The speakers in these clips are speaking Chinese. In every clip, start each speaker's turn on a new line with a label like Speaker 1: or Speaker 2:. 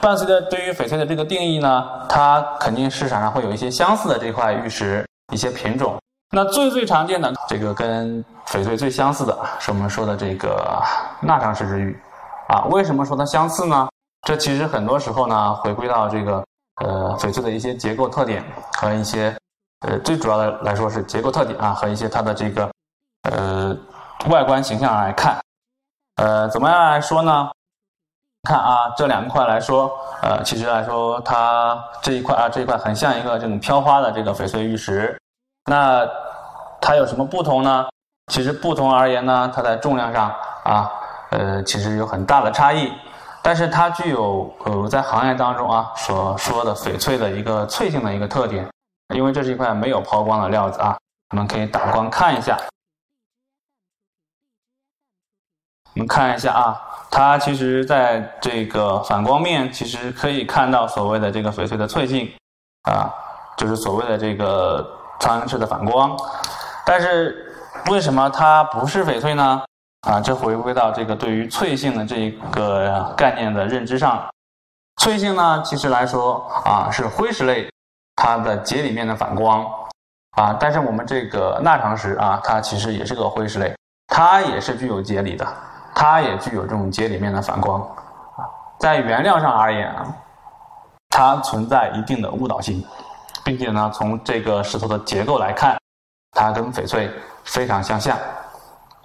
Speaker 1: 伴随着对于翡翠的这个定义呢，它肯定市场上会有一些相似的这块玉石一些品种。那最最常见的这个跟翡翠最相似的是我们说的这个钠长石之玉啊。为什么说它相似呢？这其实很多时候呢，回归到这个呃翡翠的一些结构特点和一些呃最主要的来说是结构特点啊和一些它的这个呃外观形象来看。呃，怎么样来说呢？看啊，这两块来说，呃，其实来说，它这一块啊，这一块很像一个这种飘花的这个翡翠玉石。那它有什么不同呢？其实不同而言呢，它在重量上啊，呃，其实有很大的差异。但是它具有呃，在行业当中啊所说的翡翠的一个脆性的一个特点。因为这是一块没有抛光的料子啊，我们可以打光看一下。我们看一下啊。它其实在这个反光面，其实可以看到所谓的这个翡翠的翠性，啊，就是所谓的这个苍蝇式的反光。但是为什么它不是翡翠呢？啊，这回归到这个对于脆性的这个概念的认知上。脆性呢，其实来说啊，是灰石类它的节里面的反光，啊，但是我们这个钠长石啊，它其实也是个灰石类，它也是具有节理的。它也具有这种节里面的反光，啊，在原料上而言，它存在一定的误导性，并且呢，从这个石头的结构来看，它跟翡翠非常相像，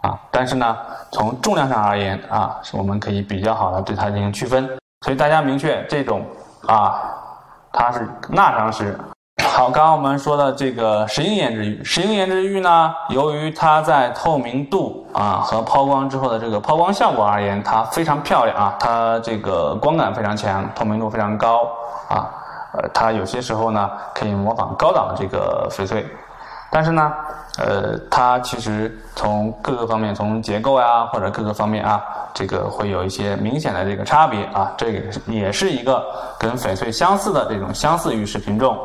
Speaker 1: 啊，但是呢，从重量上而言啊，是我们可以比较好的对它进行区分，所以大家明确这种啊，它是钠长石。好，刚刚我们说的这个石英岩质玉，石英岩质玉呢，由于它在透明度啊和抛光之后的这个抛光效果而言，它非常漂亮啊，它这个光感非常强，透明度非常高啊，呃，它有些时候呢可以模仿高档的这个翡翠，但是呢，呃，它其实从各个方面，从结构呀或者各个方面啊，这个会有一些明显的这个差别啊，这个也是一个跟翡翠相似的这种相似玉石品种。